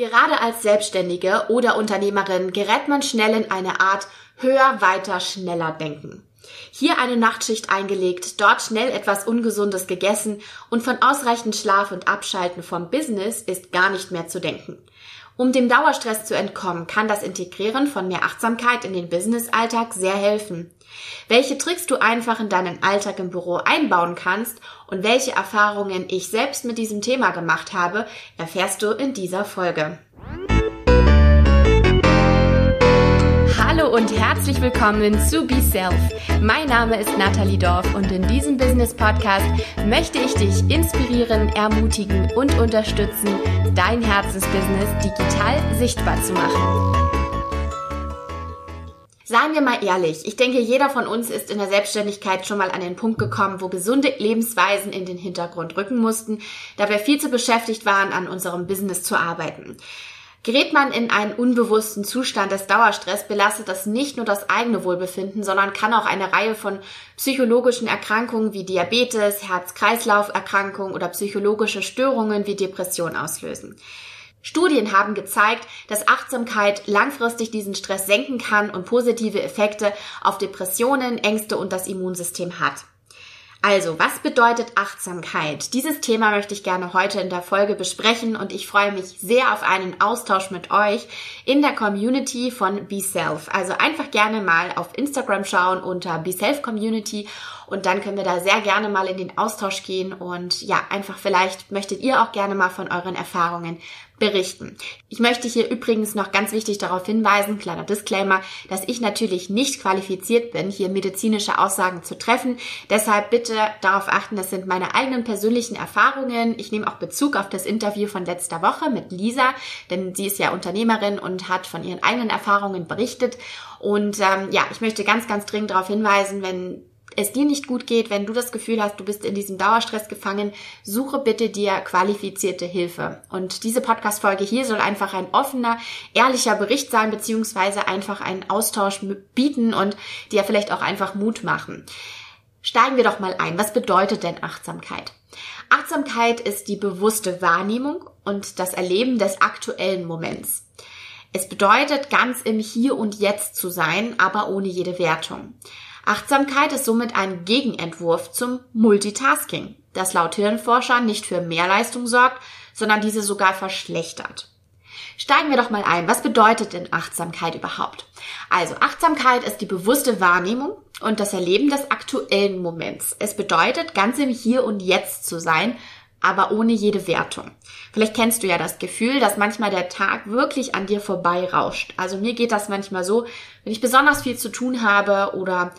Gerade als Selbstständige oder Unternehmerin gerät man schnell in eine Art höher, weiter, schneller denken. Hier eine Nachtschicht eingelegt, dort schnell etwas Ungesundes gegessen und von ausreichend Schlaf und Abschalten vom Business ist gar nicht mehr zu denken. Um dem Dauerstress zu entkommen, kann das Integrieren von mehr Achtsamkeit in den Businessalltag sehr helfen. Welche Tricks du einfach in deinen Alltag im Büro einbauen kannst und welche Erfahrungen ich selbst mit diesem Thema gemacht habe, erfährst du in dieser Folge. Hallo und herzlich willkommen zu Be Self. Mein Name ist Nathalie Dorf und in diesem Business Podcast möchte ich dich inspirieren, ermutigen und unterstützen, dein Herzensbusiness digital sichtbar zu machen. Seien wir mal ehrlich, ich denke, jeder von uns ist in der Selbstständigkeit schon mal an den Punkt gekommen, wo gesunde Lebensweisen in den Hintergrund rücken mussten, da wir viel zu beschäftigt waren, an unserem Business zu arbeiten. Gerät man in einen unbewussten Zustand des Dauerstress, belastet das nicht nur das eigene Wohlbefinden, sondern kann auch eine Reihe von psychologischen Erkrankungen wie Diabetes, Herz-Kreislauf-Erkrankungen oder psychologische Störungen wie Depression auslösen. Studien haben gezeigt, dass Achtsamkeit langfristig diesen Stress senken kann und positive Effekte auf Depressionen, Ängste und das Immunsystem hat. Also, was bedeutet Achtsamkeit? Dieses Thema möchte ich gerne heute in der Folge besprechen und ich freue mich sehr auf einen Austausch mit euch in der Community von Be Self. Also einfach gerne mal auf Instagram schauen unter Be Self Community und dann können wir da sehr gerne mal in den Austausch gehen und ja, einfach vielleicht möchtet ihr auch gerne mal von euren Erfahrungen berichten. Ich möchte hier übrigens noch ganz wichtig darauf hinweisen, kleiner Disclaimer, dass ich natürlich nicht qualifiziert bin, hier medizinische Aussagen zu treffen. Deshalb bitte darauf achten, das sind meine eigenen persönlichen Erfahrungen. Ich nehme auch Bezug auf das Interview von letzter Woche mit Lisa, denn sie ist ja Unternehmerin und hat von ihren eigenen Erfahrungen berichtet. Und ähm, ja, ich möchte ganz, ganz dringend darauf hinweisen, wenn es dir nicht gut geht, wenn du das Gefühl hast, du bist in diesem Dauerstress gefangen, suche bitte dir qualifizierte Hilfe. Und diese Podcast-Folge hier soll einfach ein offener, ehrlicher Bericht sein, beziehungsweise einfach einen Austausch bieten und dir vielleicht auch einfach Mut machen. Steigen wir doch mal ein. Was bedeutet denn Achtsamkeit? Achtsamkeit ist die bewusste Wahrnehmung und das Erleben des aktuellen Moments. Es bedeutet, ganz im Hier und Jetzt zu sein, aber ohne jede Wertung. Achtsamkeit ist somit ein Gegenentwurf zum Multitasking, das laut Hirnforschern nicht für mehr Leistung sorgt, sondern diese sogar verschlechtert. Steigen wir doch mal ein. Was bedeutet denn Achtsamkeit überhaupt? Also Achtsamkeit ist die bewusste Wahrnehmung und das Erleben des aktuellen Moments. Es bedeutet, ganz im Hier und Jetzt zu sein, aber ohne jede Wertung. Vielleicht kennst du ja das Gefühl, dass manchmal der Tag wirklich an dir vorbeirauscht. Also mir geht das manchmal so, wenn ich besonders viel zu tun habe oder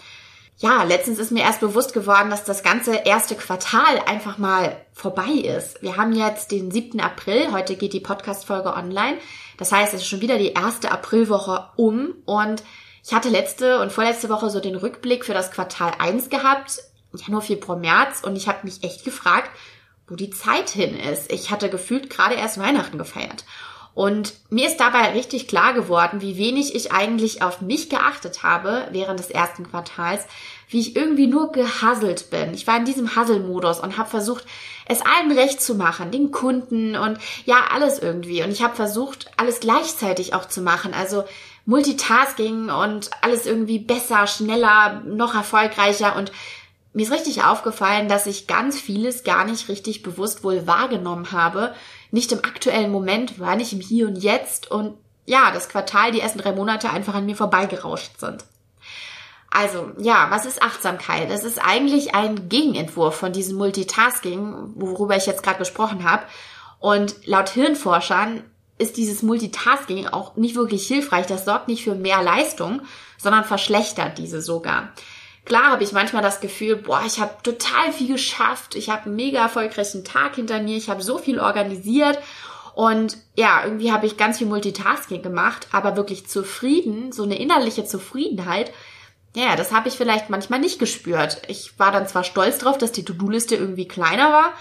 ja, letztens ist mir erst bewusst geworden, dass das ganze erste Quartal einfach mal vorbei ist. Wir haben jetzt den 7. April, heute geht die Podcast-Folge online. Das heißt, es ist schon wieder die erste Aprilwoche um und ich hatte letzte und vorletzte Woche so den Rückblick für das Quartal 1 gehabt, Januar, Februar, März und ich habe mich echt gefragt, wo die Zeit hin ist. Ich hatte gefühlt gerade erst Weihnachten gefeiert. Und mir ist dabei richtig klar geworden, wie wenig ich eigentlich auf mich geachtet habe während des ersten Quartals, wie ich irgendwie nur gehasselt bin. Ich war in diesem Hasselmodus und habe versucht, es allen recht zu machen, den Kunden und ja, alles irgendwie. Und ich habe versucht, alles gleichzeitig auch zu machen. Also Multitasking und alles irgendwie besser, schneller, noch erfolgreicher und mir ist richtig aufgefallen, dass ich ganz vieles gar nicht richtig bewusst wohl wahrgenommen habe. Nicht im aktuellen Moment, war nicht im Hier und Jetzt und ja, das Quartal, die ersten drei Monate einfach an mir vorbeigerauscht sind. Also, ja, was ist Achtsamkeit? Es ist eigentlich ein Gegenentwurf von diesem Multitasking, worüber ich jetzt gerade gesprochen habe. Und laut Hirnforschern ist dieses Multitasking auch nicht wirklich hilfreich. Das sorgt nicht für mehr Leistung, sondern verschlechtert diese sogar. Klar habe ich manchmal das Gefühl, boah, ich habe total viel geschafft, ich habe einen mega erfolgreichen Tag hinter mir, ich habe so viel organisiert und ja, irgendwie habe ich ganz viel Multitasking gemacht, aber wirklich zufrieden, so eine innerliche Zufriedenheit, ja, das habe ich vielleicht manchmal nicht gespürt. Ich war dann zwar stolz drauf, dass die To-Do-Liste irgendwie kleiner war,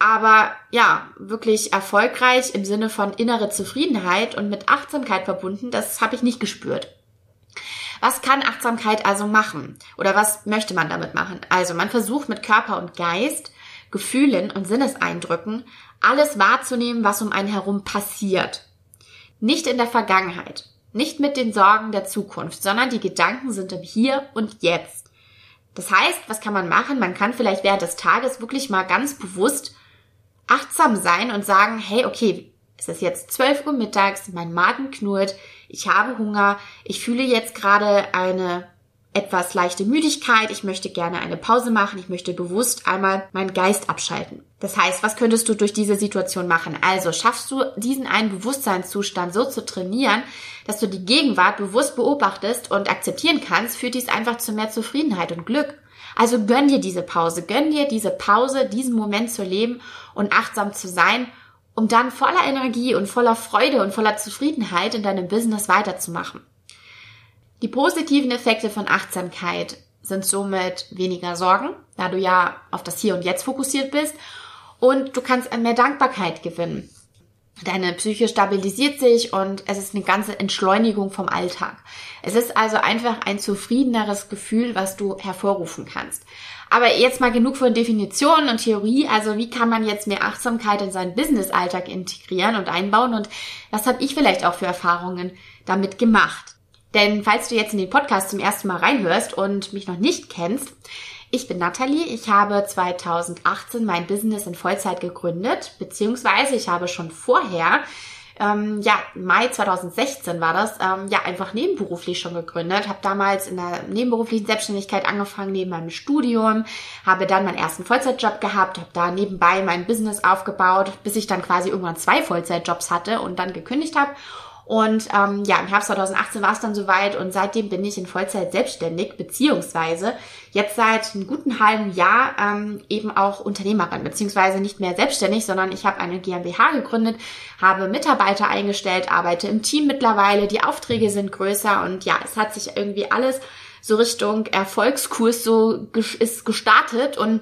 aber ja, wirklich erfolgreich im Sinne von innere Zufriedenheit und mit Achtsamkeit verbunden, das habe ich nicht gespürt. Was kann Achtsamkeit also machen? Oder was möchte man damit machen? Also man versucht mit Körper und Geist, Gefühlen und Sinneseindrücken alles wahrzunehmen, was um einen herum passiert. Nicht in der Vergangenheit, nicht mit den Sorgen der Zukunft, sondern die Gedanken sind im Hier und Jetzt. Das heißt, was kann man machen? Man kann vielleicht während des Tages wirklich mal ganz bewusst achtsam sein und sagen, hey, okay, es ist jetzt 12 Uhr mittags, mein Magen knurrt, ich habe Hunger, ich fühle jetzt gerade eine etwas leichte Müdigkeit, ich möchte gerne eine Pause machen, ich möchte bewusst einmal meinen Geist abschalten. Das heißt, was könntest du durch diese Situation machen? Also schaffst du diesen einen Bewusstseinszustand so zu trainieren, dass du die Gegenwart bewusst beobachtest und akzeptieren kannst, führt dies einfach zu mehr Zufriedenheit und Glück. Also gönn dir diese Pause, gönn dir diese Pause, diesen Moment zu leben und achtsam zu sein, um dann voller Energie und voller Freude und voller Zufriedenheit in deinem Business weiterzumachen. Die positiven Effekte von Achtsamkeit sind somit weniger Sorgen, da du ja auf das Hier und Jetzt fokussiert bist und du kannst an mehr Dankbarkeit gewinnen. Deine Psyche stabilisiert sich und es ist eine ganze Entschleunigung vom Alltag. Es ist also einfach ein zufriedeneres Gefühl, was du hervorrufen kannst. Aber jetzt mal genug von Definitionen und Theorie. Also wie kann man jetzt mehr Achtsamkeit in seinen Business-Alltag integrieren und einbauen? Und was habe ich vielleicht auch für Erfahrungen damit gemacht? Denn falls du jetzt in den Podcast zum ersten Mal reinhörst und mich noch nicht kennst, ich bin Nathalie. Ich habe 2018 mein Business in Vollzeit gegründet, beziehungsweise ich habe schon vorher, ähm, ja, Mai 2016 war das, ähm, ja, einfach nebenberuflich schon gegründet. Habe damals in der nebenberuflichen Selbstständigkeit angefangen, neben meinem Studium, habe dann meinen ersten Vollzeitjob gehabt, habe da nebenbei mein Business aufgebaut, bis ich dann quasi irgendwann zwei Vollzeitjobs hatte und dann gekündigt habe und ähm, ja, im Herbst 2018 war es dann soweit und seitdem bin ich in Vollzeit selbstständig, beziehungsweise jetzt seit einem guten halben Jahr ähm, eben auch Unternehmerin, beziehungsweise nicht mehr selbstständig, sondern ich habe eine GmbH gegründet, habe Mitarbeiter eingestellt, arbeite im Team mittlerweile, die Aufträge sind größer und ja, es hat sich irgendwie alles so Richtung Erfolgskurs so ist gestartet und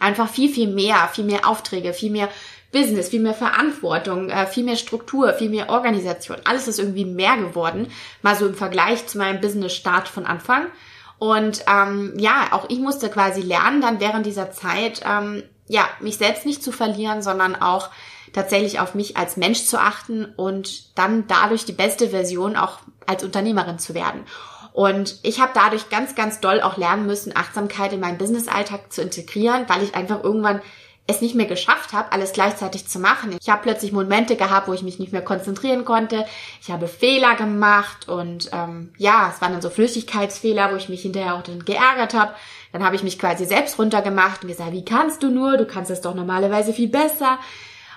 einfach viel, viel mehr, viel mehr Aufträge, viel mehr Business, viel mehr Verantwortung, äh, viel mehr Struktur, viel mehr Organisation. Alles ist irgendwie mehr geworden, mal so im Vergleich zu meinem Business-Start von Anfang. Und ähm, ja, auch ich musste quasi lernen, dann während dieser Zeit, ähm, ja, mich selbst nicht zu verlieren, sondern auch tatsächlich auf mich als Mensch zu achten und dann dadurch die beste Version auch als Unternehmerin zu werden. Und ich habe dadurch ganz, ganz doll auch lernen müssen, Achtsamkeit in meinen Business-Alltag zu integrieren, weil ich einfach irgendwann es nicht mehr geschafft habe, alles gleichzeitig zu machen. Ich habe plötzlich Momente gehabt, wo ich mich nicht mehr konzentrieren konnte. Ich habe Fehler gemacht und ähm, ja, es waren dann so Flüssigkeitsfehler, wo ich mich hinterher auch dann geärgert habe. Dann habe ich mich quasi selbst runtergemacht und gesagt, wie kannst du nur? Du kannst es doch normalerweise viel besser.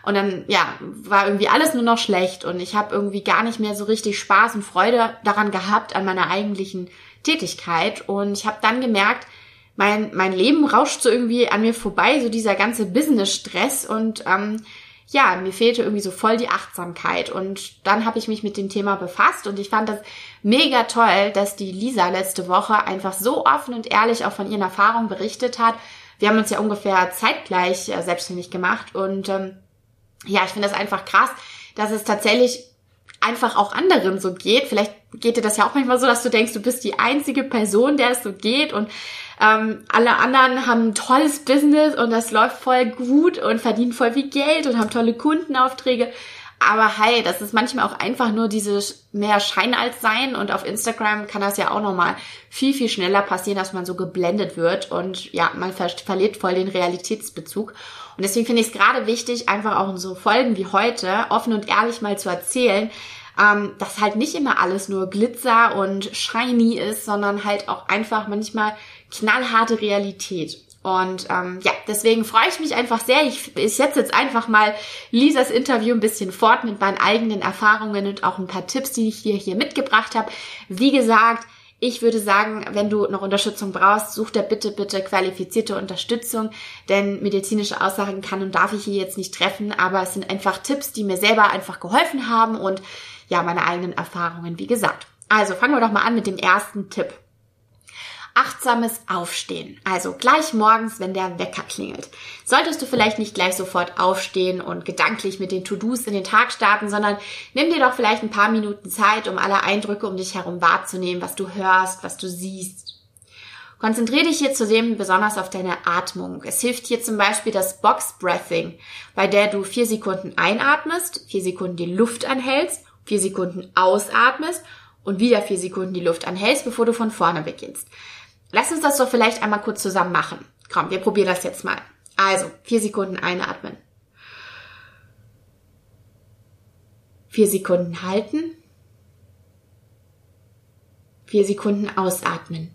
Und dann, ja, war irgendwie alles nur noch schlecht und ich habe irgendwie gar nicht mehr so richtig Spaß und Freude daran gehabt, an meiner eigentlichen Tätigkeit. Und ich habe dann gemerkt, mein, mein Leben rauscht so irgendwie an mir vorbei, so dieser ganze Business-Stress und ähm, ja, mir fehlte irgendwie so voll die Achtsamkeit. Und dann habe ich mich mit dem Thema befasst und ich fand das mega toll, dass die Lisa letzte Woche einfach so offen und ehrlich auch von ihren Erfahrungen berichtet hat. Wir haben uns ja ungefähr zeitgleich äh, selbstständig gemacht und ähm, ja, ich finde das einfach krass, dass es tatsächlich einfach auch anderen so geht. Vielleicht geht dir das ja auch manchmal so, dass du denkst, du bist die einzige Person, der es so geht und ähm, alle anderen haben ein tolles Business und das läuft voll gut und verdienen voll viel Geld und haben tolle Kundenaufträge. Aber hey, das ist manchmal auch einfach nur dieses mehr Schein als Sein und auf Instagram kann das ja auch nochmal viel, viel schneller passieren, dass man so geblendet wird und ja, man ver verliert voll den Realitätsbezug. Und deswegen finde ich es gerade wichtig, einfach auch in so Folgen wie heute offen und ehrlich mal zu erzählen, ähm, dass halt nicht immer alles nur Glitzer und shiny ist, sondern halt auch einfach manchmal knallharte Realität. Und ähm, ja, deswegen freue ich mich einfach sehr. Ich, ich setze jetzt einfach mal Lisas Interview ein bisschen fort mit meinen eigenen Erfahrungen und auch ein paar Tipps, die ich dir hier mitgebracht habe. Wie gesagt, ich würde sagen, wenn du noch Unterstützung brauchst, such dir bitte, bitte qualifizierte Unterstützung, denn medizinische Aussagen kann und darf ich hier jetzt nicht treffen, aber es sind einfach Tipps, die mir selber einfach geholfen haben und ja, meine eigenen Erfahrungen, wie gesagt. Also fangen wir doch mal an mit dem ersten Tipp achtsames Aufstehen. Also gleich morgens, wenn der Wecker klingelt. Solltest du vielleicht nicht gleich sofort aufstehen und gedanklich mit den To-Dos in den Tag starten, sondern nimm dir doch vielleicht ein paar Minuten Zeit, um alle Eindrücke um dich herum wahrzunehmen, was du hörst, was du siehst. Konzentriere dich hier zudem besonders auf deine Atmung. Es hilft hier zum Beispiel das Box Breathing, bei der du vier Sekunden einatmest, vier Sekunden die Luft anhältst vier Sekunden ausatmest und wieder vier Sekunden die Luft anhältst, bevor du von vorne beginnst. Lass uns das doch vielleicht einmal kurz zusammen machen. Komm, wir probieren das jetzt mal. Also, vier Sekunden einatmen. Vier Sekunden halten. Vier Sekunden ausatmen.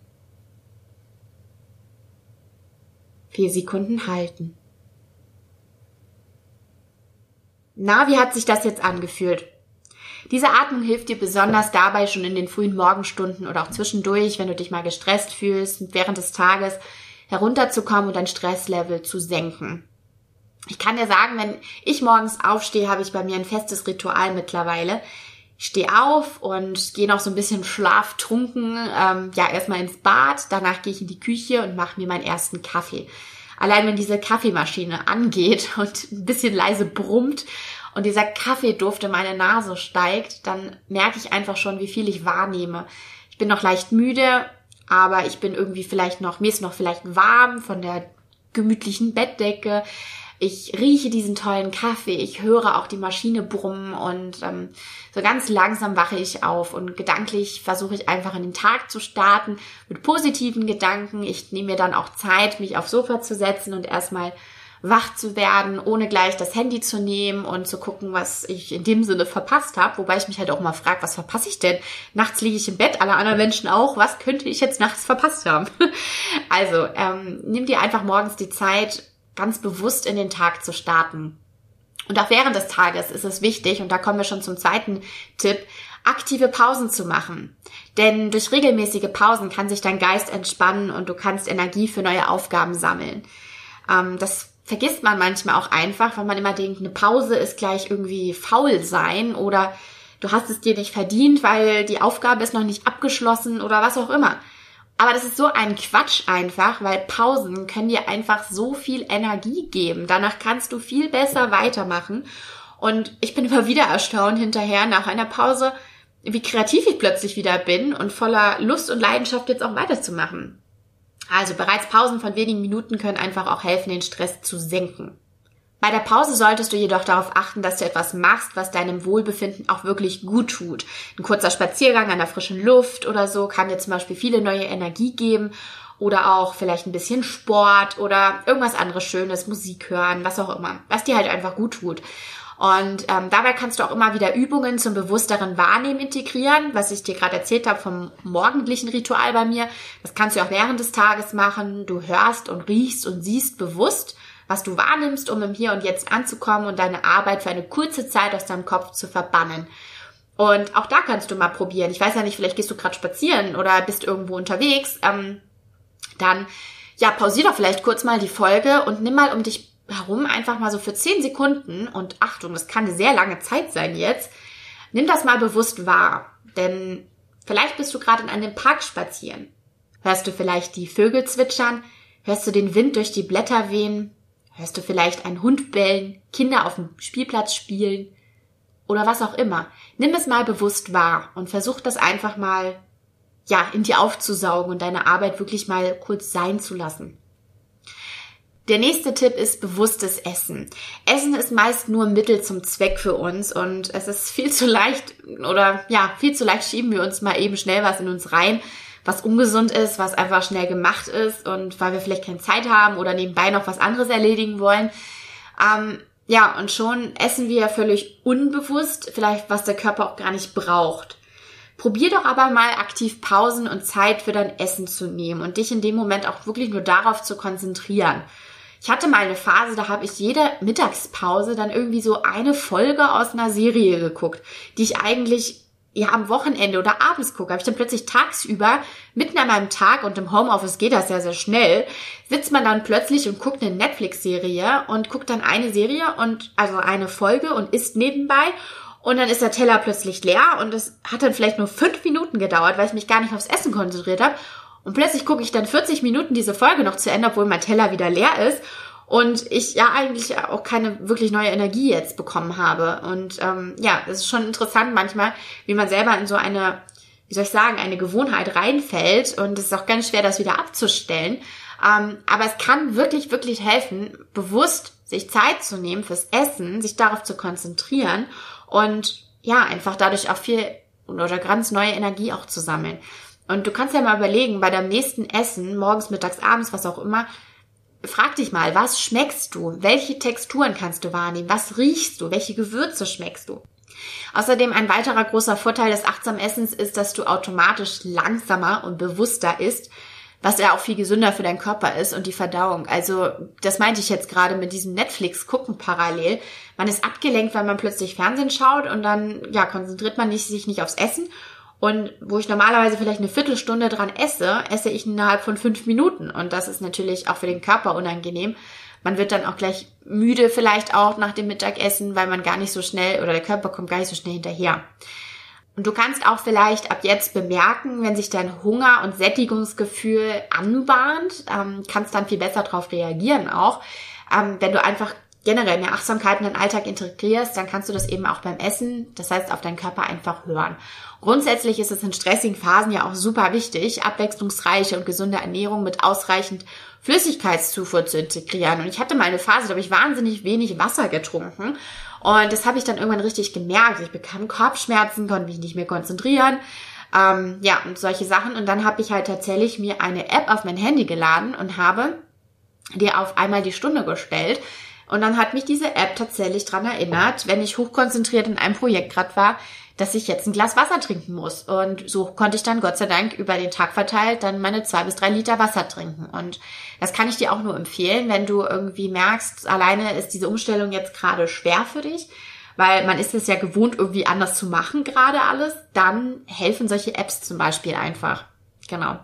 Vier Sekunden halten. Na, wie hat sich das jetzt angefühlt? Diese Atmung hilft dir besonders dabei schon in den frühen Morgenstunden oder auch zwischendurch, wenn du dich mal gestresst fühlst, während des Tages herunterzukommen und dein Stresslevel zu senken. Ich kann dir sagen, wenn ich morgens aufstehe, habe ich bei mir ein festes Ritual mittlerweile. Ich stehe auf und gehe noch so ein bisschen schlaftrunken, ähm, ja, erstmal ins Bad, danach gehe ich in die Küche und mache mir meinen ersten Kaffee. Allein wenn diese Kaffeemaschine angeht und ein bisschen leise brummt und dieser Kaffeeduft in meine Nase steigt, dann merke ich einfach schon, wie viel ich wahrnehme. Ich bin noch leicht müde, aber ich bin irgendwie vielleicht noch, mir ist noch vielleicht warm von der gemütlichen Bettdecke. Ich rieche diesen tollen Kaffee, ich höre auch die Maschine brummen und ähm, so ganz langsam wache ich auf und gedanklich versuche ich einfach in den Tag zu starten mit positiven Gedanken. Ich nehme mir dann auch Zeit, mich aufs Sofa zu setzen und erstmal wach zu werden, ohne gleich das Handy zu nehmen und zu gucken, was ich in dem Sinne verpasst habe. Wobei ich mich halt auch mal frage, was verpasse ich denn? Nachts liege ich im Bett, alle anderen Menschen auch. Was könnte ich jetzt nachts verpasst haben? also ähm, nimm dir einfach morgens die Zeit, ganz bewusst in den Tag zu starten. Und auch während des Tages ist es wichtig, und da kommen wir schon zum zweiten Tipp, aktive Pausen zu machen. Denn durch regelmäßige Pausen kann sich dein Geist entspannen und du kannst Energie für neue Aufgaben sammeln. Ähm, das vergisst man manchmal auch einfach, weil man immer denkt, eine Pause ist gleich irgendwie faul sein oder du hast es dir nicht verdient, weil die Aufgabe ist noch nicht abgeschlossen oder was auch immer. Aber das ist so ein Quatsch einfach, weil Pausen können dir einfach so viel Energie geben. Danach kannst du viel besser weitermachen. Und ich bin immer wieder erstaunt hinterher nach einer Pause, wie kreativ ich plötzlich wieder bin und voller Lust und Leidenschaft jetzt auch weiterzumachen. Also bereits Pausen von wenigen Minuten können einfach auch helfen, den Stress zu senken. Bei der Pause solltest du jedoch darauf achten, dass du etwas machst, was deinem Wohlbefinden auch wirklich gut tut. Ein kurzer Spaziergang an der frischen Luft oder so kann dir zum Beispiel viele neue Energie geben oder auch vielleicht ein bisschen Sport oder irgendwas anderes Schönes, Musik hören, was auch immer, was dir halt einfach gut tut. Und ähm, dabei kannst du auch immer wieder Übungen zum bewussteren Wahrnehmen integrieren, was ich dir gerade erzählt habe vom morgendlichen Ritual bei mir. Das kannst du auch während des Tages machen. Du hörst und riechst und siehst bewusst, was du wahrnimmst, um im Hier und Jetzt anzukommen und deine Arbeit für eine kurze Zeit aus deinem Kopf zu verbannen. Und auch da kannst du mal probieren. Ich weiß ja nicht, vielleicht gehst du gerade spazieren oder bist irgendwo unterwegs. Ähm, dann ja, pausier doch vielleicht kurz mal die Folge und nimm mal um dich herum einfach mal so für 10 Sekunden und Achtung, das kann eine sehr lange Zeit sein jetzt, nimm das mal bewusst wahr. Denn vielleicht bist du gerade in einem Park spazieren. Hörst du vielleicht die Vögel zwitschern? Hörst du den Wind durch die Blätter wehen? Hörst du vielleicht einen Hund bellen, Kinder auf dem Spielplatz spielen oder was auch immer? Nimm es mal bewusst wahr und versuch das einfach mal, ja, in dir aufzusaugen und deine Arbeit wirklich mal kurz sein zu lassen. Der nächste Tipp ist bewusstes Essen. Essen ist meist nur Mittel zum Zweck für uns und es ist viel zu leicht oder ja, viel zu leicht schieben wir uns mal eben schnell was in uns rein, was ungesund ist, was einfach schnell gemacht ist und weil wir vielleicht keine Zeit haben oder nebenbei noch was anderes erledigen wollen. Ähm, ja, und schon essen wir völlig unbewusst, vielleicht was der Körper auch gar nicht braucht. Probier doch aber mal aktiv Pausen und Zeit für dein Essen zu nehmen und dich in dem Moment auch wirklich nur darauf zu konzentrieren. Ich hatte mal eine Phase, da habe ich jede Mittagspause dann irgendwie so eine Folge aus einer Serie geguckt, die ich eigentlich ja am Wochenende oder abends gucke. Habe ich dann plötzlich tagsüber, mitten an meinem Tag und im Homeoffice geht das ja sehr schnell, sitzt man dann plötzlich und guckt eine Netflix-Serie und guckt dann eine Serie und also eine Folge und isst nebenbei und dann ist der Teller plötzlich leer und es hat dann vielleicht nur fünf Minuten gedauert, weil ich mich gar nicht aufs Essen konzentriert habe. Und plötzlich gucke ich dann 40 Minuten diese Folge noch zu Ende, obwohl mein Teller wieder leer ist. Und ich ja eigentlich auch keine wirklich neue Energie jetzt bekommen habe. Und ähm, ja, es ist schon interessant manchmal, wie man selber in so eine, wie soll ich sagen, eine Gewohnheit reinfällt. Und es ist auch ganz schwer, das wieder abzustellen. Ähm, aber es kann wirklich, wirklich helfen, bewusst sich Zeit zu nehmen fürs Essen, sich darauf zu konzentrieren und ja, einfach dadurch auch viel oder ganz neue Energie auch zu sammeln. Und du kannst ja mal überlegen, bei deinem nächsten Essen, morgens, mittags, abends, was auch immer, frag dich mal, was schmeckst du? Welche Texturen kannst du wahrnehmen? Was riechst du? Welche Gewürze schmeckst du? Außerdem ein weiterer großer Vorteil des achtsamen Essens ist, dass du automatisch langsamer und bewusster isst, was ja auch viel gesünder für deinen Körper ist und die Verdauung. Also das meinte ich jetzt gerade mit diesem Netflix gucken parallel. Man ist abgelenkt, weil man plötzlich Fernsehen schaut und dann ja konzentriert man sich nicht aufs Essen und wo ich normalerweise vielleicht eine Viertelstunde dran esse, esse ich innerhalb von fünf Minuten. Und das ist natürlich auch für den Körper unangenehm. Man wird dann auch gleich müde vielleicht auch nach dem Mittagessen, weil man gar nicht so schnell oder der Körper kommt gar nicht so schnell hinterher. Und du kannst auch vielleicht ab jetzt bemerken, wenn sich dein Hunger- und Sättigungsgefühl anbahnt, ähm, kannst dann viel besser darauf reagieren auch. Ähm, wenn du einfach generell mehr Achtsamkeit in den Alltag integrierst, dann kannst du das eben auch beim Essen, das heißt auf deinen Körper einfach hören. Grundsätzlich ist es in stressigen Phasen ja auch super wichtig, abwechslungsreiche und gesunde Ernährung mit ausreichend Flüssigkeitszufuhr zu integrieren. Und ich hatte mal eine Phase, da habe ich wahnsinnig wenig Wasser getrunken. Und das habe ich dann irgendwann richtig gemerkt. Ich bekam Kopfschmerzen, konnte mich nicht mehr konzentrieren. Ähm, ja, und solche Sachen. Und dann habe ich halt tatsächlich mir eine App auf mein Handy geladen und habe dir auf einmal die Stunde gestellt, und dann hat mich diese App tatsächlich dran erinnert, wenn ich hochkonzentriert in einem Projekt gerade war, dass ich jetzt ein Glas Wasser trinken muss. Und so konnte ich dann Gott sei Dank über den Tag verteilt dann meine zwei bis drei Liter Wasser trinken. Und das kann ich dir auch nur empfehlen, wenn du irgendwie merkst, alleine ist diese Umstellung jetzt gerade schwer für dich, weil man ist es ja gewohnt, irgendwie anders zu machen gerade alles, dann helfen solche Apps zum Beispiel einfach. Genau.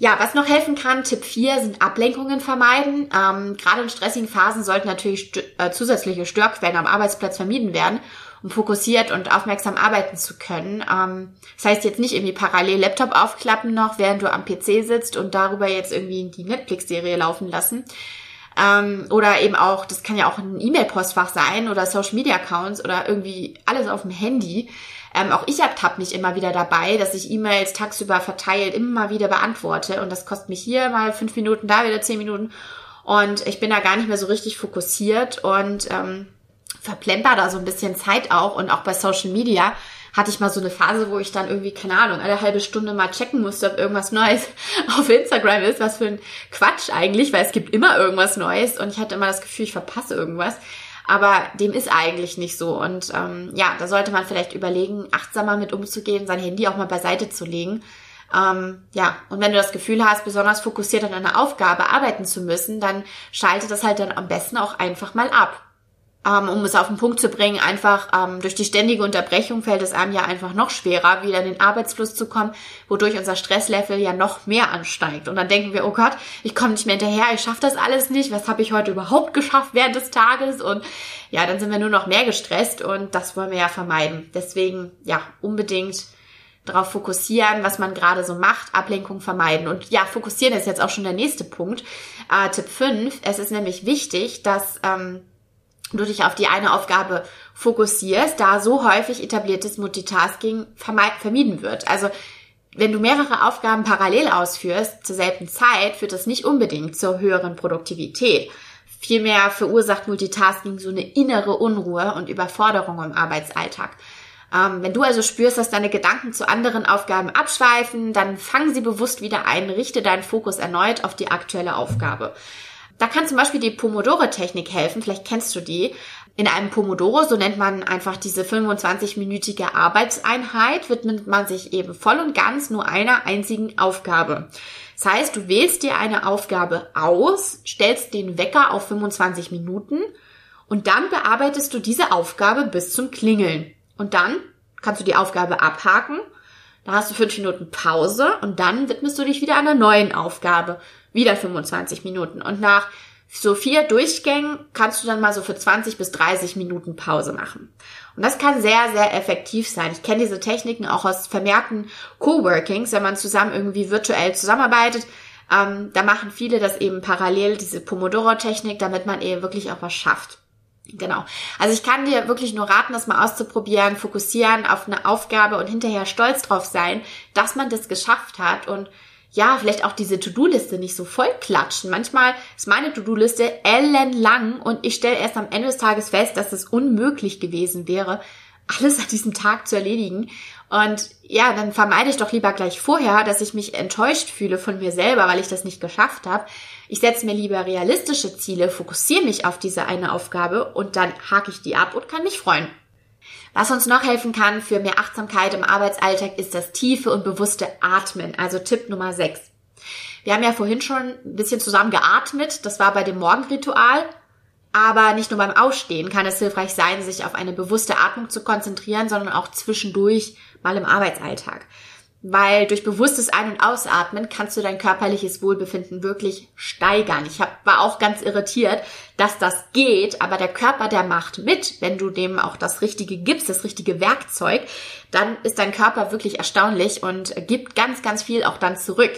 Ja, was noch helfen kann, Tipp 4 sind Ablenkungen vermeiden. Ähm, gerade in stressigen Phasen sollten natürlich st äh, zusätzliche Störquellen am Arbeitsplatz vermieden werden, um fokussiert und aufmerksam arbeiten zu können. Ähm, das heißt jetzt nicht irgendwie parallel Laptop aufklappen noch, während du am PC sitzt und darüber jetzt irgendwie die Netflix-Serie laufen lassen. Ähm, oder eben auch, das kann ja auch ein E-Mail-Postfach sein oder Social-Media-Accounts oder irgendwie alles auf dem Handy. Ähm, auch ich ertappe mich immer wieder dabei, dass ich E-Mails tagsüber verteilt immer wieder beantworte. Und das kostet mich hier mal fünf Minuten, da wieder zehn Minuten. Und ich bin da gar nicht mehr so richtig fokussiert und ähm, verplemper da so ein bisschen Zeit auch. Und auch bei Social Media hatte ich mal so eine Phase, wo ich dann irgendwie, keine Ahnung, eine halbe Stunde mal checken musste, ob irgendwas Neues auf Instagram ist. Was für ein Quatsch eigentlich, weil es gibt immer irgendwas Neues und ich hatte immer das Gefühl, ich verpasse irgendwas. Aber dem ist eigentlich nicht so. Und ähm, ja, da sollte man vielleicht überlegen, achtsamer mit umzugehen, sein Handy auch mal beiseite zu legen. Ähm, ja, und wenn du das Gefühl hast, besonders fokussiert an einer Aufgabe arbeiten zu müssen, dann schalte das halt dann am besten auch einfach mal ab ähm, um es auf den Punkt zu bringen, einfach ähm, durch die ständige Unterbrechung fällt es einem ja einfach noch schwerer, wieder in den Arbeitsfluss zu kommen, wodurch unser Stresslevel ja noch mehr ansteigt. Und dann denken wir, oh Gott, ich komme nicht mehr hinterher, ich schaffe das alles nicht, was habe ich heute überhaupt geschafft während des Tages? Und ja, dann sind wir nur noch mehr gestresst und das wollen wir ja vermeiden. Deswegen, ja, unbedingt darauf fokussieren, was man gerade so macht, Ablenkung vermeiden. Und ja, fokussieren ist jetzt auch schon der nächste Punkt. Äh, Tipp 5. Es ist nämlich wichtig, dass ähm, du dich auf die eine Aufgabe fokussierst, da so häufig etabliertes Multitasking vermieden wird. Also wenn du mehrere Aufgaben parallel ausführst zur selben Zeit, führt das nicht unbedingt zur höheren Produktivität. Vielmehr verursacht Multitasking so eine innere Unruhe und Überforderung im Arbeitsalltag. Ähm, wenn du also spürst, dass deine Gedanken zu anderen Aufgaben abschweifen, dann fang sie bewusst wieder ein, richte deinen Fokus erneut auf die aktuelle Aufgabe. Da kann zum Beispiel die Pomodoro-Technik helfen, vielleicht kennst du die. In einem Pomodoro, so nennt man einfach diese 25-minütige Arbeitseinheit, widmet man sich eben voll und ganz nur einer einzigen Aufgabe. Das heißt, du wählst dir eine Aufgabe aus, stellst den Wecker auf 25 Minuten und dann bearbeitest du diese Aufgabe bis zum Klingeln. Und dann kannst du die Aufgabe abhaken, da hast du fünf Minuten Pause und dann widmest du dich wieder einer neuen Aufgabe wieder 25 Minuten. Und nach so vier Durchgängen kannst du dann mal so für 20 bis 30 Minuten Pause machen. Und das kann sehr, sehr effektiv sein. Ich kenne diese Techniken auch aus vermehrten Coworkings, wenn man zusammen irgendwie virtuell zusammenarbeitet. Ähm, da machen viele das eben parallel, diese Pomodoro-Technik, damit man eben wirklich auch was schafft. Genau. Also ich kann dir wirklich nur raten, das mal auszuprobieren, fokussieren auf eine Aufgabe und hinterher stolz drauf sein, dass man das geschafft hat und ja, vielleicht auch diese To-Do-Liste nicht so voll klatschen. Manchmal ist meine To-Do-Liste ellenlang und ich stelle erst am Ende des Tages fest, dass es unmöglich gewesen wäre, alles an diesem Tag zu erledigen. Und ja, dann vermeide ich doch lieber gleich vorher, dass ich mich enttäuscht fühle von mir selber, weil ich das nicht geschafft habe. Ich setze mir lieber realistische Ziele, fokussiere mich auf diese eine Aufgabe und dann hake ich die ab und kann mich freuen. Was uns noch helfen kann für mehr Achtsamkeit im Arbeitsalltag ist das tiefe und bewusste Atmen, also Tipp Nummer 6. Wir haben ja vorhin schon ein bisschen zusammen geatmet, das war bei dem Morgenritual, aber nicht nur beim Aufstehen kann es hilfreich sein, sich auf eine bewusste Atmung zu konzentrieren, sondern auch zwischendurch mal im Arbeitsalltag. Weil durch bewusstes Ein- und Ausatmen kannst du dein körperliches Wohlbefinden wirklich steigern. Ich hab, war auch ganz irritiert, dass das geht, aber der Körper, der macht mit. Wenn du dem auch das Richtige gibst, das richtige Werkzeug, dann ist dein Körper wirklich erstaunlich und gibt ganz, ganz viel auch dann zurück.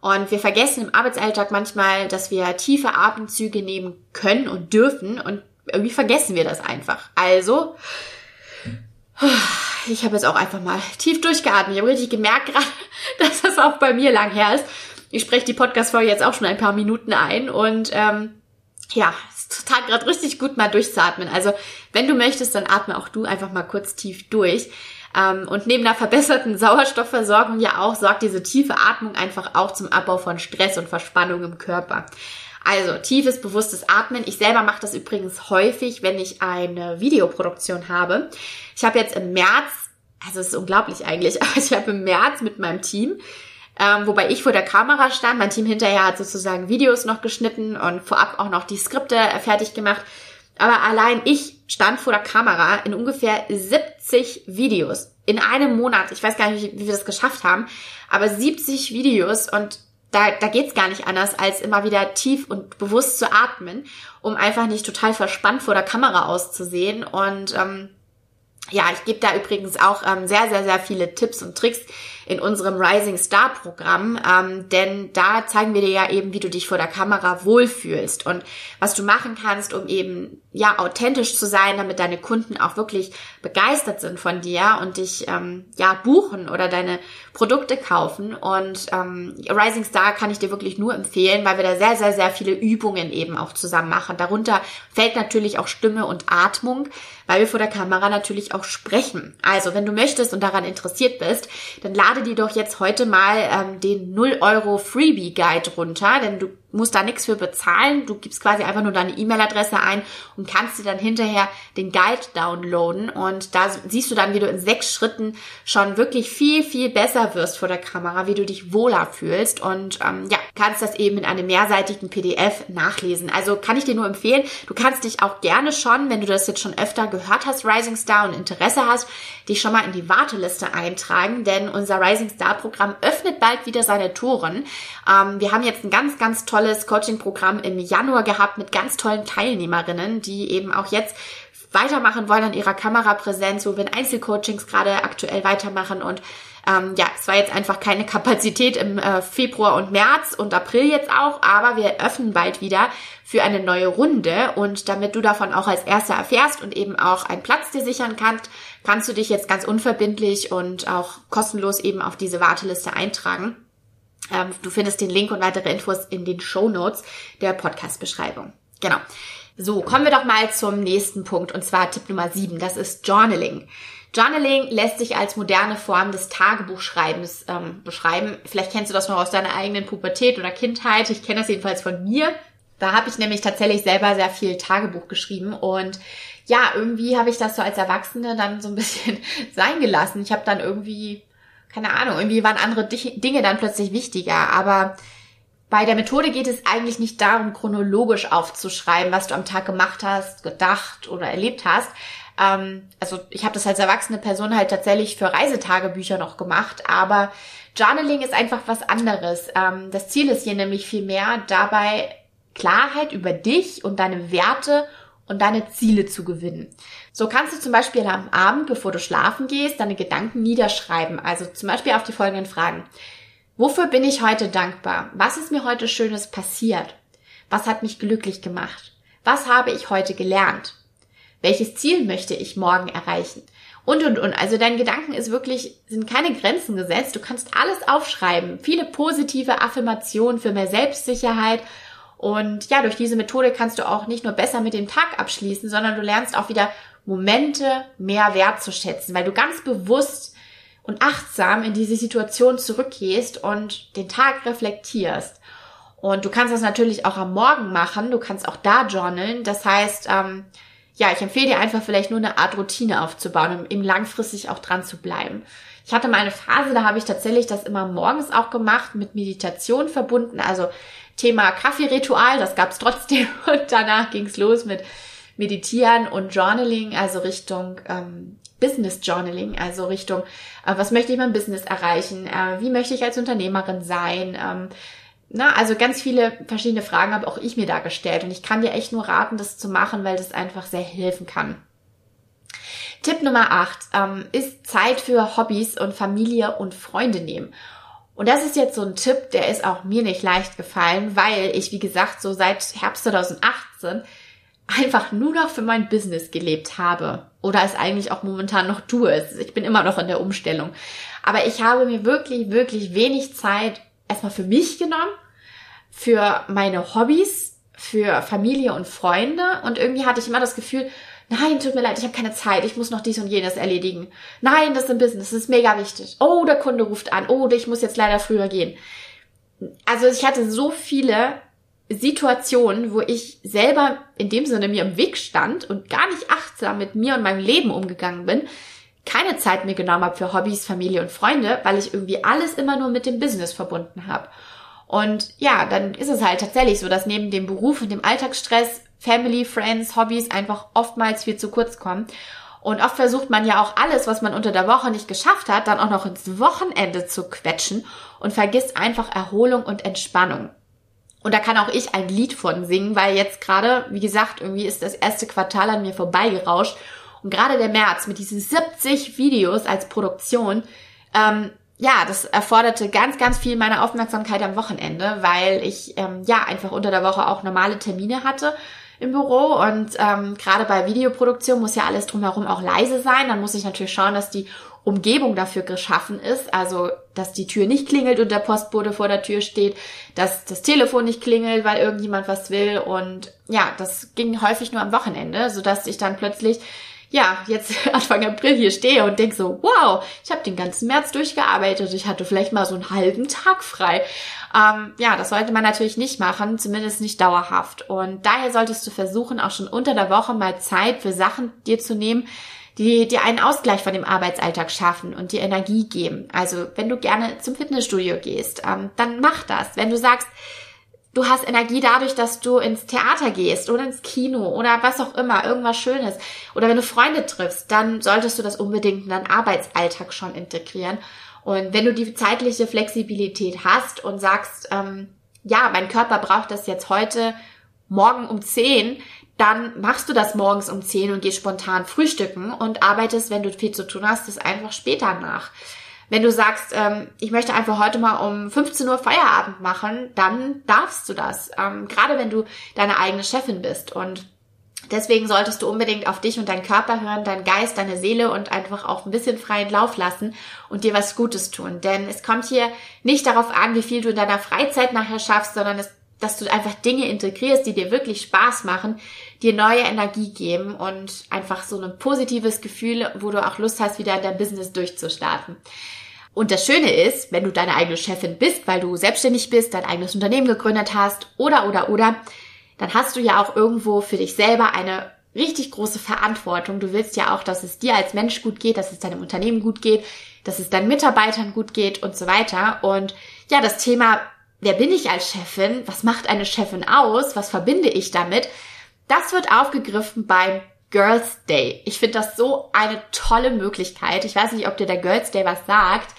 Und wir vergessen im Arbeitsalltag manchmal, dass wir tiefe Atemzüge nehmen können und dürfen und irgendwie vergessen wir das einfach. Also, ich habe jetzt auch einfach mal tief durchgeatmet. Ich habe richtig gemerkt gerade, dass das auch bei mir lang her ist. Ich spreche die Podcast-Folge jetzt auch schon ein paar Minuten ein und ähm, ja, es total gerade richtig gut mal durchzuatmen. Also wenn du möchtest, dann atme auch du einfach mal kurz tief durch. Ähm, und neben einer verbesserten Sauerstoffversorgung ja auch sorgt diese tiefe Atmung einfach auch zum Abbau von Stress und Verspannung im Körper. Also tiefes, bewusstes Atmen. Ich selber mache das übrigens häufig, wenn ich eine Videoproduktion habe. Ich habe jetzt im März, also es ist unglaublich eigentlich, aber ich habe im März mit meinem Team, ähm, wobei ich vor der Kamera stand, mein Team hinterher hat sozusagen Videos noch geschnitten und vorab auch noch die Skripte fertig gemacht. Aber allein ich stand vor der Kamera in ungefähr 70 Videos in einem Monat. Ich weiß gar nicht, wie wir das geschafft haben, aber 70 Videos und da, da geht's gar nicht anders, als immer wieder tief und bewusst zu atmen, um einfach nicht total verspannt vor der Kamera auszusehen. Und ähm, ja, ich gebe da übrigens auch ähm, sehr, sehr, sehr viele Tipps und Tricks in unserem Rising Star Programm, ähm, denn da zeigen wir dir ja eben, wie du dich vor der Kamera wohlfühlst und was du machen kannst, um eben ja authentisch zu sein, damit deine Kunden auch wirklich begeistert sind von dir und dich ähm, ja buchen oder deine Produkte kaufen. Und ähm, Rising Star kann ich dir wirklich nur empfehlen, weil wir da sehr, sehr, sehr viele Übungen eben auch zusammen machen. Darunter fällt natürlich auch Stimme und Atmung, weil wir vor der Kamera natürlich auch sprechen. Also, wenn du möchtest und daran interessiert bist, dann lade dir doch jetzt heute mal ähm, den 0 Euro Freebie Guide runter, denn du musst da nichts für bezahlen. Du gibst quasi einfach nur deine E-Mail-Adresse ein und kannst dir dann hinterher den Guide downloaden. Und da siehst du dann, wie du in sechs Schritten schon wirklich viel, viel besser wirst vor der Kamera, wie du dich wohler fühlst. Und ähm, ja, kannst das eben in einem mehrseitigen PDF nachlesen. Also kann ich dir nur empfehlen, du kannst dich auch gerne schon, wenn du das jetzt schon öfter gehört hast, Rising Star und Interesse hast, dich schon mal in die Warteliste eintragen, denn unser Rising Star Programm öffnet bald wieder seine Toren. Ähm, wir haben jetzt ein ganz, ganz tolles tolles Coaching-Programm im Januar gehabt mit ganz tollen Teilnehmerinnen, die eben auch jetzt weitermachen wollen an ihrer Kamerapräsenz, wo wir in Einzelcoachings gerade aktuell weitermachen und ähm, ja, es war jetzt einfach keine Kapazität im äh, Februar und März und April jetzt auch, aber wir öffnen bald wieder für eine neue Runde und damit du davon auch als Erster erfährst und eben auch einen Platz dir sichern kannst, kannst du dich jetzt ganz unverbindlich und auch kostenlos eben auf diese Warteliste eintragen. Ähm, du findest den Link und weitere Infos in den Show Notes der Podcast-Beschreibung. Genau. So, kommen wir doch mal zum nächsten Punkt und zwar Tipp Nummer 7. Das ist Journaling. Journaling lässt sich als moderne Form des Tagebuchschreibens ähm, beschreiben. Vielleicht kennst du das noch aus deiner eigenen Pubertät oder Kindheit. Ich kenne das jedenfalls von mir. Da habe ich nämlich tatsächlich selber sehr viel Tagebuch geschrieben und ja, irgendwie habe ich das so als Erwachsene dann so ein bisschen sein gelassen. Ich habe dann irgendwie keine Ahnung, irgendwie waren andere Dinge dann plötzlich wichtiger. Aber bei der Methode geht es eigentlich nicht darum, chronologisch aufzuschreiben, was du am Tag gemacht hast, gedacht oder erlebt hast. Ähm, also ich habe das als erwachsene Person halt tatsächlich für Reisetagebücher noch gemacht, aber Journaling ist einfach was anderes. Ähm, das Ziel ist hier nämlich viel mehr dabei, Klarheit über dich und deine Werte und deine Ziele zu gewinnen. So kannst du zum Beispiel am Abend, bevor du schlafen gehst, deine Gedanken niederschreiben. Also zum Beispiel auf die folgenden Fragen. Wofür bin ich heute dankbar? Was ist mir heute Schönes passiert? Was hat mich glücklich gemacht? Was habe ich heute gelernt? Welches Ziel möchte ich morgen erreichen? Und, und, und. Also dein Gedanken ist wirklich, sind keine Grenzen gesetzt. Du kannst alles aufschreiben. Viele positive Affirmationen für mehr Selbstsicherheit und ja, durch diese Methode kannst du auch nicht nur besser mit dem Tag abschließen, sondern du lernst auch wieder Momente mehr wertzuschätzen, weil du ganz bewusst und achtsam in diese Situation zurückgehst und den Tag reflektierst. Und du kannst das natürlich auch am Morgen machen, du kannst auch da journalen. Das heißt, ähm, ja, ich empfehle dir einfach vielleicht nur eine Art Routine aufzubauen, um eben langfristig auch dran zu bleiben. Ich hatte mal eine Phase, da habe ich tatsächlich das immer morgens auch gemacht, mit Meditation verbunden. Also Thema Kaffeeritual, das gab es trotzdem. Und danach ging es los mit Meditieren und Journaling, also Richtung ähm, Business Journaling, also Richtung, äh, was möchte ich beim Business erreichen, äh, wie möchte ich als Unternehmerin sein. Ähm, na, also ganz viele verschiedene Fragen habe auch ich mir da gestellt und ich kann dir echt nur raten, das zu machen, weil das einfach sehr helfen kann. Tipp Nummer 8 ähm, ist Zeit für Hobbys und Familie und Freunde nehmen. Und das ist jetzt so ein Tipp, der ist auch mir nicht leicht gefallen, weil ich, wie gesagt, so seit Herbst 2018 einfach nur noch für mein Business gelebt habe. Oder es eigentlich auch momentan noch tue. Ich bin immer noch in der Umstellung. Aber ich habe mir wirklich, wirklich wenig Zeit erstmal für mich genommen, für meine Hobbys, für Familie und Freunde. Und irgendwie hatte ich immer das Gefühl, Nein, tut mir leid, ich habe keine Zeit, ich muss noch dies und jenes erledigen. Nein, das ist ein Business, das ist mega wichtig. Oh, der Kunde ruft an. Oh, ich muss jetzt leider früher gehen. Also ich hatte so viele Situationen, wo ich selber in dem Sinne mir im Weg stand und gar nicht achtsam mit mir und meinem Leben umgegangen bin, keine Zeit mir genommen habe für Hobbys, Familie und Freunde, weil ich irgendwie alles immer nur mit dem Business verbunden habe. Und ja, dann ist es halt tatsächlich so, dass neben dem Beruf und dem Alltagsstress Family, Friends, Hobbys einfach oftmals viel zu kurz kommen. Und oft versucht man ja auch alles, was man unter der Woche nicht geschafft hat, dann auch noch ins Wochenende zu quetschen und vergisst einfach Erholung und Entspannung. Und da kann auch ich ein Lied von singen, weil jetzt gerade, wie gesagt, irgendwie ist das erste Quartal an mir vorbeigerauscht. Und gerade der März mit diesen 70 Videos als Produktion, ähm, ja, das erforderte ganz, ganz viel meiner Aufmerksamkeit am Wochenende, weil ich ähm, ja einfach unter der Woche auch normale Termine hatte im Büro und ähm, gerade bei Videoproduktion muss ja alles drumherum auch leise sein. Dann muss ich natürlich schauen, dass die Umgebung dafür geschaffen ist, also dass die Tür nicht klingelt und der Postbote vor der Tür steht, dass das Telefon nicht klingelt, weil irgendjemand was will und ja, das ging häufig nur am Wochenende, so dass ich dann plötzlich ja, jetzt Anfang April hier stehe und denk so, wow, ich habe den ganzen März durchgearbeitet, ich hatte vielleicht mal so einen halben Tag frei. Ähm, ja, das sollte man natürlich nicht machen, zumindest nicht dauerhaft. Und daher solltest du versuchen, auch schon unter der Woche mal Zeit für Sachen dir zu nehmen, die dir einen Ausgleich von dem Arbeitsalltag schaffen und dir Energie geben. Also wenn du gerne zum Fitnessstudio gehst, ähm, dann mach das. Wenn du sagst, du hast Energie dadurch, dass du ins Theater gehst oder ins Kino oder was auch immer, irgendwas Schönes. Oder wenn du Freunde triffst, dann solltest du das unbedingt in deinen Arbeitsalltag schon integrieren. Und wenn du die zeitliche Flexibilität hast und sagst, ähm, ja, mein Körper braucht das jetzt heute morgen um 10, dann machst du das morgens um 10 und gehst spontan frühstücken und arbeitest, wenn du viel zu tun hast, das einfach später nach. Wenn du sagst, ähm, ich möchte einfach heute mal um 15 Uhr Feierabend machen, dann darfst du das. Ähm, gerade wenn du deine eigene Chefin bist. Und deswegen solltest du unbedingt auf dich und deinen Körper hören, deinen Geist, deine Seele und einfach auch ein bisschen freien Lauf lassen und dir was Gutes tun. Denn es kommt hier nicht darauf an, wie viel du in deiner Freizeit nachher schaffst, sondern es dass du einfach Dinge integrierst, die dir wirklich Spaß machen, dir neue Energie geben und einfach so ein positives Gefühl, wo du auch Lust hast, wieder in dein Business durchzustarten. Und das Schöne ist, wenn du deine eigene Chefin bist, weil du selbstständig bist, dein eigenes Unternehmen gegründet hast oder, oder, oder, dann hast du ja auch irgendwo für dich selber eine richtig große Verantwortung. Du willst ja auch, dass es dir als Mensch gut geht, dass es deinem Unternehmen gut geht, dass es deinen Mitarbeitern gut geht und so weiter. Und ja, das Thema, wer bin ich als Chefin? Was macht eine Chefin aus? Was verbinde ich damit? Das wird aufgegriffen beim Girls Day. Ich finde das so eine tolle Möglichkeit. Ich weiß nicht, ob dir der Girls Day was sagt,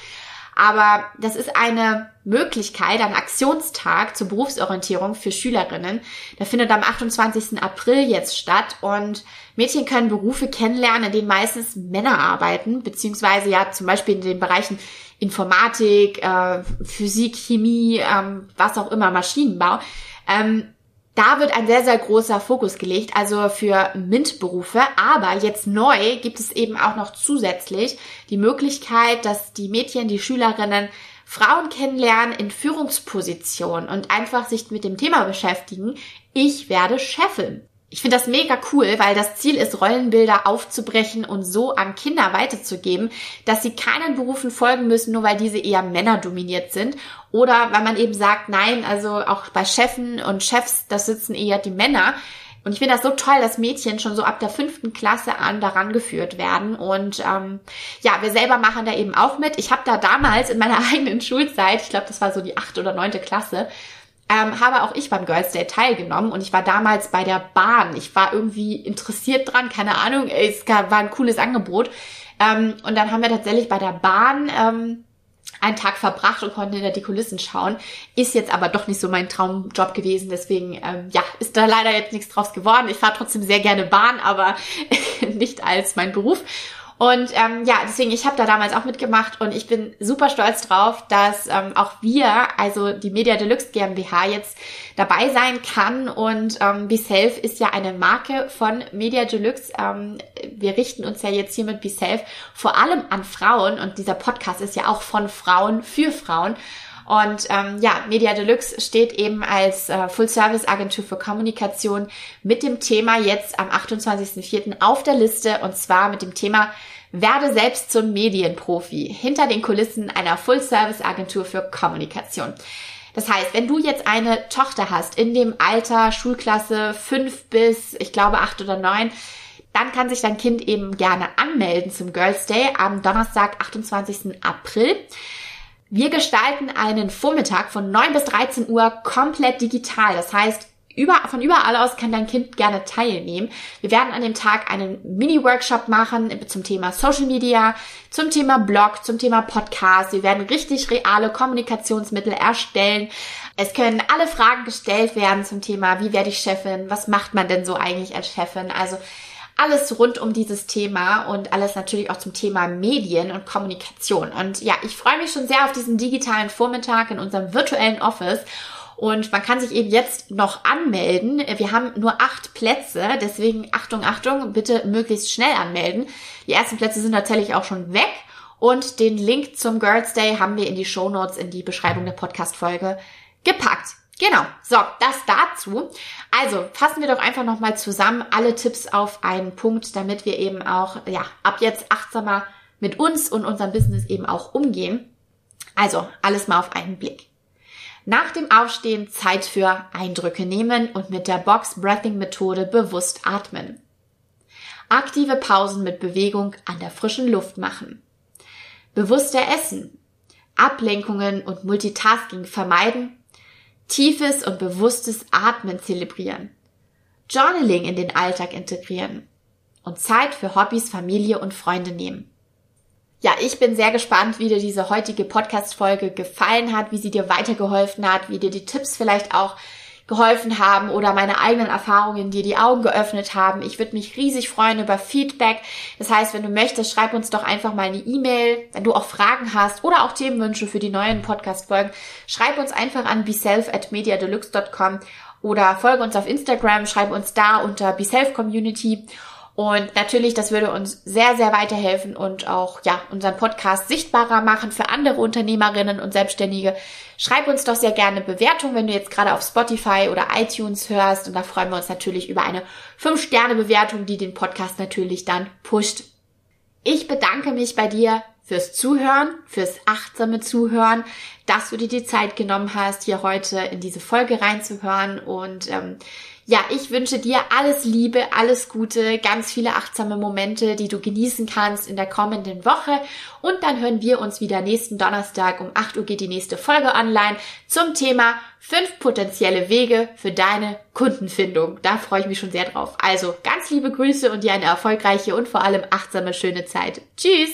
aber das ist eine Möglichkeit, ein Aktionstag zur Berufsorientierung für Schülerinnen. Der findet am 28. April jetzt statt und Mädchen können Berufe kennenlernen, in denen meistens Männer arbeiten, beziehungsweise ja zum Beispiel in den Bereichen Informatik, äh, Physik, Chemie, ähm, was auch immer, Maschinenbau. Ähm, da wird ein sehr, sehr großer Fokus gelegt, also für MINT-Berufe. Aber jetzt neu gibt es eben auch noch zusätzlich die Möglichkeit, dass die Mädchen, die Schülerinnen Frauen kennenlernen in Führungspositionen und einfach sich mit dem Thema beschäftigen. Ich werde Chefin. Ich finde das mega cool, weil das Ziel ist, Rollenbilder aufzubrechen und so an Kinder weiterzugeben, dass sie keinen Berufen folgen müssen, nur weil diese eher Männer dominiert sind. Oder weil man eben sagt, nein, also auch bei Chefen und Chefs, das sitzen eher die Männer. Und ich finde das so toll, dass Mädchen schon so ab der fünften Klasse an daran geführt werden. Und ähm, ja, wir selber machen da eben auch mit. Ich habe da damals in meiner eigenen Schulzeit, ich glaube, das war so die achte oder neunte Klasse, ähm, habe auch ich beim Girls Day teilgenommen und ich war damals bei der Bahn. Ich war irgendwie interessiert dran, keine Ahnung, es war ein cooles Angebot. Ähm, und dann haben wir tatsächlich bei der Bahn ähm, einen Tag verbracht und konnten hinter die Kulissen schauen. Ist jetzt aber doch nicht so mein Traumjob gewesen, deswegen ähm, ja, ist da leider jetzt nichts draus geworden. Ich fahre trotzdem sehr gerne Bahn, aber nicht als mein Beruf. Und ähm, ja, deswegen, ich habe da damals auch mitgemacht und ich bin super stolz drauf, dass ähm, auch wir, also die Media Deluxe GmbH, jetzt dabei sein kann. Und ähm, BeSelf ist ja eine Marke von Media Deluxe. Ähm, wir richten uns ja jetzt hier mit BeSelf vor allem an Frauen und dieser Podcast ist ja auch von Frauen für Frauen. Und ähm, ja, Media Deluxe steht eben als äh, Full-Service-Agentur für Kommunikation mit dem Thema jetzt am 28.04. auf der Liste und zwar mit dem Thema werde selbst zum Medienprofi hinter den Kulissen einer Full-Service-Agentur für Kommunikation. Das heißt, wenn du jetzt eine Tochter hast in dem Alter Schulklasse 5 bis, ich glaube, 8 oder 9, dann kann sich dein Kind eben gerne anmelden zum Girls Day am Donnerstag, 28. April. Wir gestalten einen Vormittag von 9 bis 13 Uhr komplett digital. Das heißt, über, von überall aus kann dein Kind gerne teilnehmen. Wir werden an dem Tag einen Mini-Workshop machen zum Thema Social Media, zum Thema Blog, zum Thema Podcast. Wir werden richtig reale Kommunikationsmittel erstellen. Es können alle Fragen gestellt werden zum Thema, wie werde ich Chefin? Was macht man denn so eigentlich als Chefin? Also alles rund um dieses Thema und alles natürlich auch zum Thema Medien und Kommunikation. Und ja, ich freue mich schon sehr auf diesen digitalen Vormittag in unserem virtuellen Office und man kann sich eben jetzt noch anmelden. Wir haben nur acht Plätze, deswegen Achtung, Achtung, bitte möglichst schnell anmelden. Die ersten Plätze sind tatsächlich auch schon weg. Und den Link zum Girls Day haben wir in die Show Notes, in die Beschreibung der Podcast-Folge gepackt. Genau, so, das dazu. Also fassen wir doch einfach nochmal zusammen alle Tipps auf einen Punkt, damit wir eben auch, ja, ab jetzt achtsamer mit uns und unserem Business eben auch umgehen. Also alles mal auf einen Blick. Nach dem Aufstehen Zeit für Eindrücke nehmen und mit der Box Breathing Methode bewusst atmen. Aktive Pausen mit Bewegung an der frischen Luft machen. Bewusster essen. Ablenkungen und Multitasking vermeiden. Tiefes und bewusstes Atmen zelebrieren. Journaling in den Alltag integrieren. Und Zeit für Hobbys, Familie und Freunde nehmen. Ja, ich bin sehr gespannt, wie dir diese heutige Podcast-Folge gefallen hat, wie sie dir weitergeholfen hat, wie dir die Tipps vielleicht auch geholfen haben oder meine eigenen Erfahrungen dir die Augen geöffnet haben. Ich würde mich riesig freuen über Feedback. Das heißt, wenn du möchtest, schreib uns doch einfach mal eine E-Mail. Wenn du auch Fragen hast oder auch Themenwünsche für die neuen Podcast-Folgen, schreib uns einfach an beself at mediadeluxe.com oder folge uns auf Instagram, schreib uns da unter beself community und natürlich, das würde uns sehr, sehr weiterhelfen und auch, ja, unseren Podcast sichtbarer machen für andere Unternehmerinnen und Selbstständige. Schreib uns doch sehr gerne Bewertung, wenn du jetzt gerade auf Spotify oder iTunes hörst. Und da freuen wir uns natürlich über eine 5-Sterne-Bewertung, die den Podcast natürlich dann pusht. Ich bedanke mich bei dir fürs Zuhören, fürs achtsame Zuhören, dass du dir die Zeit genommen hast, hier heute in diese Folge reinzuhören und ähm, ja, ich wünsche dir alles Liebe, alles Gute, ganz viele achtsame Momente, die du genießen kannst in der kommenden Woche. Und dann hören wir uns wieder nächsten Donnerstag um 8 Uhr geht die nächste Folge online zum Thema fünf potenzielle Wege für deine Kundenfindung. Da freue ich mich schon sehr drauf. Also ganz liebe Grüße und dir eine erfolgreiche und vor allem achtsame schöne Zeit. Tschüss!